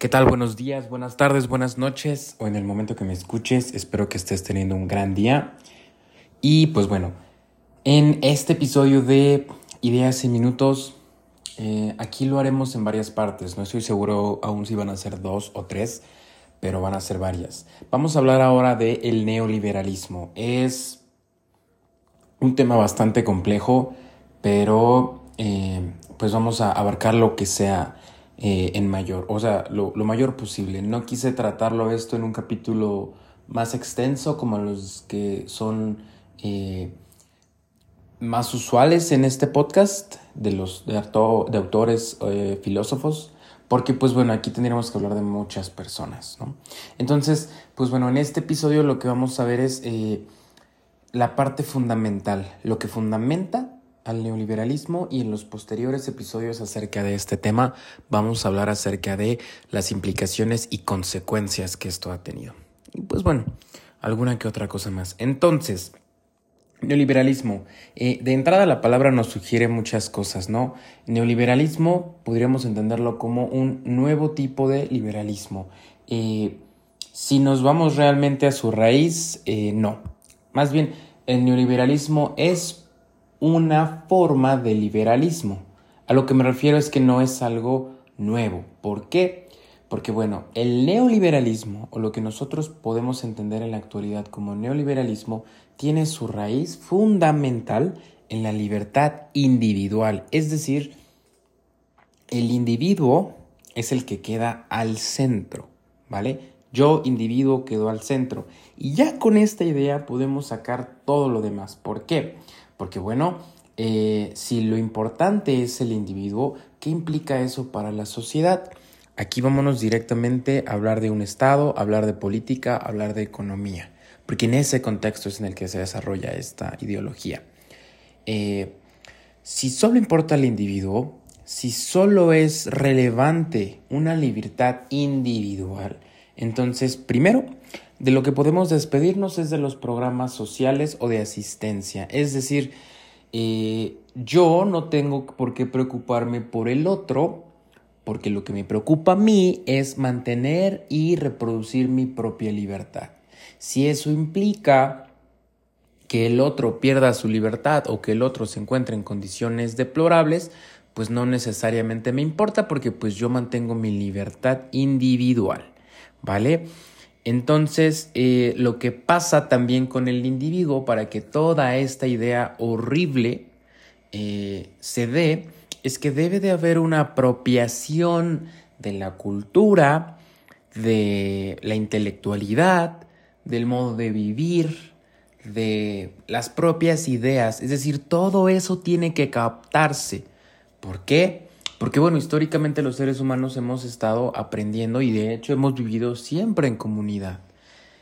¿Qué tal? Buenos días, buenas tardes, buenas noches o en el momento que me escuches. Espero que estés teniendo un gran día. Y pues bueno, en este episodio de Ideas en Minutos, eh, aquí lo haremos en varias partes. No estoy seguro aún si van a ser dos o tres, pero van a ser varias. Vamos a hablar ahora del el neoliberalismo. Es un tema bastante complejo, pero eh, pues vamos a abarcar lo que sea eh, en mayor, o sea, lo, mayor posible. No quise tratarlo esto en un capítulo más extenso como los que son eh, más usuales en este podcast de los de, autores eh, filósofos porque pues bueno aquí tendríamos que hablar de muchas personas ¿no? entonces pues bueno en este episodio lo que vamos a ver es la parte fundamental lo que fundamenta al neoliberalismo y en los posteriores episodios acerca de este tema vamos a hablar acerca de las implicaciones y consecuencias que esto ha tenido. Y pues bueno, alguna que otra cosa más. Entonces, neoliberalismo. Eh, de entrada la palabra nos sugiere muchas cosas, ¿no? Neoliberalismo podríamos entenderlo como un nuevo tipo de liberalismo. Eh, si nos vamos realmente a su raíz, eh, no. Más bien, el neoliberalismo es una forma de liberalismo. A lo que me refiero es que no es algo nuevo. ¿Por qué? Porque bueno, el neoliberalismo, o lo que nosotros podemos entender en la actualidad como neoliberalismo, tiene su raíz fundamental en la libertad individual. Es decir, el individuo es el que queda al centro, ¿vale? Yo, individuo, quedo al centro. Y ya con esta idea podemos sacar todo lo demás. ¿Por qué? Porque bueno, eh, si lo importante es el individuo, ¿qué implica eso para la sociedad? Aquí vámonos directamente a hablar de un Estado, hablar de política, hablar de economía, porque en ese contexto es en el que se desarrolla esta ideología. Eh, si solo importa el individuo, si solo es relevante una libertad individual, entonces primero de lo que podemos despedirnos es de los programas sociales o de asistencia. Es decir, eh, yo no tengo por qué preocuparme por el otro, porque lo que me preocupa a mí es mantener y reproducir mi propia libertad. Si eso implica que el otro pierda su libertad o que el otro se encuentre en condiciones deplorables, pues no necesariamente me importa porque pues yo mantengo mi libertad individual, ¿vale? Entonces, eh, lo que pasa también con el individuo para que toda esta idea horrible eh, se dé, es que debe de haber una apropiación de la cultura, de la intelectualidad, del modo de vivir, de las propias ideas. Es decir, todo eso tiene que captarse. ¿Por qué? Porque bueno, históricamente los seres humanos hemos estado aprendiendo y de hecho hemos vivido siempre en comunidad.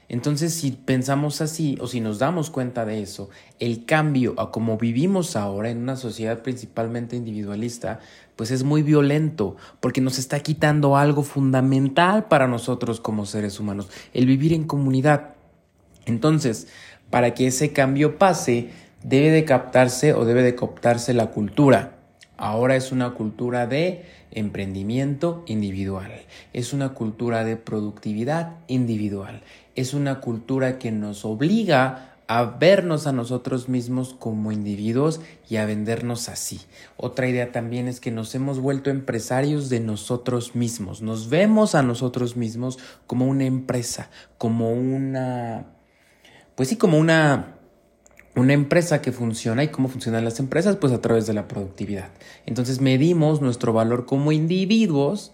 Entonces, si pensamos así o si nos damos cuenta de eso, el cambio a como vivimos ahora en una sociedad principalmente individualista, pues es muy violento porque nos está quitando algo fundamental para nosotros como seres humanos, el vivir en comunidad. Entonces, para que ese cambio pase, debe de captarse o debe de cooptarse la cultura. Ahora es una cultura de emprendimiento individual, es una cultura de productividad individual, es una cultura que nos obliga a vernos a nosotros mismos como individuos y a vendernos así. Otra idea también es que nos hemos vuelto empresarios de nosotros mismos, nos vemos a nosotros mismos como una empresa, como una, pues sí, como una una empresa que funciona y cómo funcionan las empresas, pues a través de la productividad. Entonces medimos nuestro valor como individuos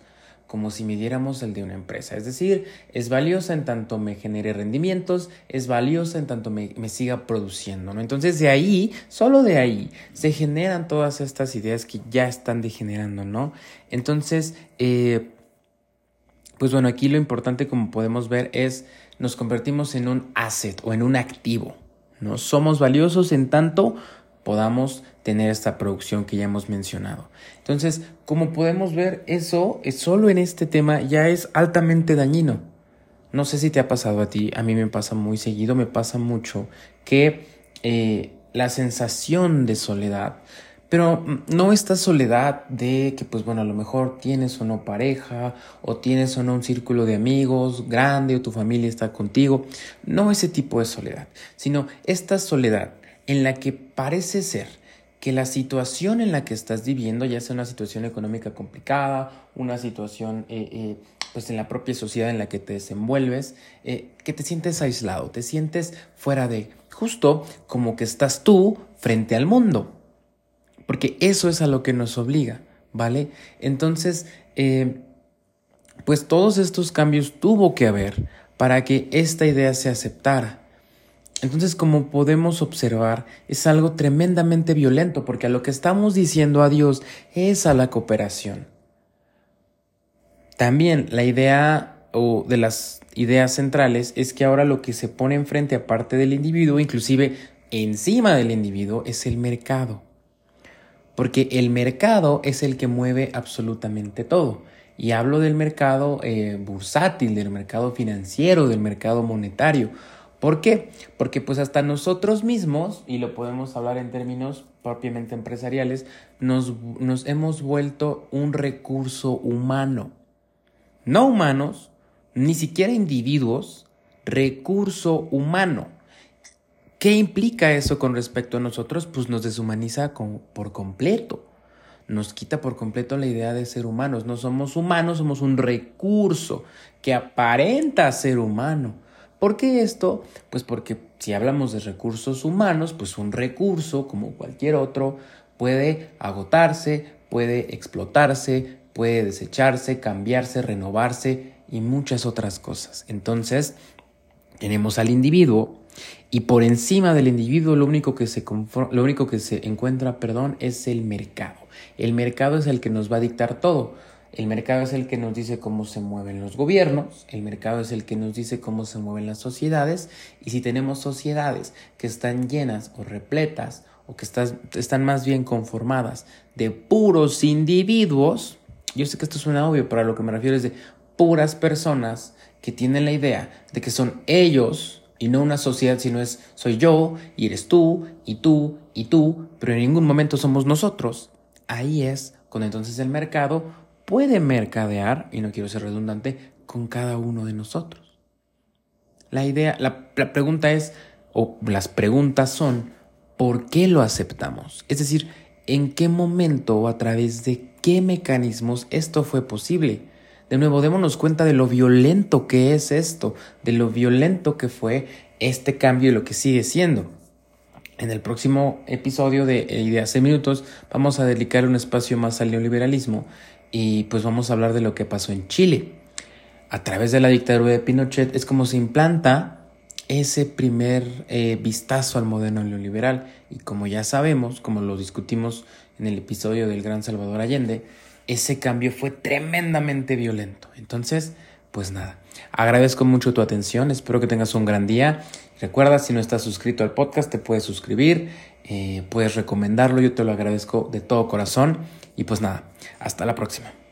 como si midiéramos el de una empresa. Es decir, es valiosa en tanto me genere rendimientos, es valiosa en tanto me, siga produciendo. ¿no? Entonces de ahí, solo de ahí, se generan todas estas ideas que ya están degenerando, ¿no? Entonces, eh, pues bueno, aquí lo importante como podemos ver es nos convertimos en un asset o en un activo. ¿No? Somos valiosos en tanto podamos tener esta producción que ya hemos mencionado. Entonces, como podemos ver, eso es solo en este tema ya es altamente dañino. No sé si te ha pasado a ti, a mí me pasa muy seguido, me pasa mucho que eh, la sensación de soledad, Pero mm, no esta soledad de que, pues bueno, a lo mejor tienes o no pareja, o tienes o no un círculo de amigos grande, o tu familia está contigo. No ese tipo de soledad, sino esta soledad en la que parece ser que la situación en la que estás viviendo, ya sea una situación económica complicada, una situación eh, eh, pues en la propia sociedad en la que te desenvuelves, eh, que te sientes aislado, te sientes fuera de, justo como que estás tú frente al mundo, porque eso es a lo que nos obliga, ¿vale? Entonces, pues todos estos cambios tuvo que haber para que esta idea se aceptara. Entonces, como podemos observar, es algo tremendamente violento porque a lo que estamos diciendo adiós es a la cooperación. También la idea o de las ideas centrales es que ahora lo que se pone enfrente aparte del individuo, inclusive encima del individuo, es el mercado. Porque el mercado es el que mueve absolutamente todo. Y hablo del mercado eh, bursátil, del mercado financiero, del mercado monetario ¿Por qué? Porque pues hasta nosotros mismos, y lo podemos hablar en términos propiamente empresariales, nos, nos hemos vuelto un recurso humano. No humanos, ni siquiera individuos, recurso humano. ¿Qué implica eso con respecto a nosotros? Pues nos deshumaniza por completo. Nos quita por completo la idea de ser humanos. No somos humanos, somos un recurso que aparenta ser humano ¿Por qué esto? Pues porque si hablamos de recursos humanos, pues un recurso, como cualquier otro, puede agotarse, puede explotarse, puede desecharse, cambiarse, renovarse y muchas otras cosas. Entonces, tenemos al individuo y por encima del individuo lo único que se, lo único que se encuentra, perdón, es el mercado. El mercado es el que nos va a dictar todo. El mercado es el que nos dice cómo se mueven los gobiernos, el mercado es el que nos dice cómo se mueven las sociedades y si tenemos sociedades que están llenas o repletas o que están más bien conformadas de puros individuos, yo sé que esto suena obvio, pero a lo que me refiero es de puras personas que tienen la idea de que son ellos y no una sociedad, sino es soy yo y eres tú y tú y tú, pero en ningún momento somos nosotros. Ahí es cuando entonces el mercado puede mercadear, y no quiero ser redundante, con cada uno de nosotros. La idea, la, pregunta es, o las preguntas son, ¿por qué lo aceptamos? Es decir, ¿en qué momento o a través de qué mecanismos esto fue posible? De nuevo, démonos cuenta de lo violento que es esto, de lo violento que fue este cambio y lo que sigue siendo. En el próximo episodio de Ideas de Minutos vamos a dedicar un espacio más al neoliberalismo y pues vamos a hablar de lo que pasó en Chile. A través de la dictadura de Pinochet es como se implanta ese primer eh, vistazo al modelo neoliberal y como ya sabemos, como lo discutimos en el episodio del Gran Salvador Allende, ese cambio fue tremendamente violento. Entonces, pues nada, agradezco mucho tu atención, espero que tengas un gran día. Recuerda, si no estás suscrito al podcast, te puedes suscribir, eh, puedes recomendarlo, yo te lo agradezco de todo corazón. Y pues nada, hasta la próxima.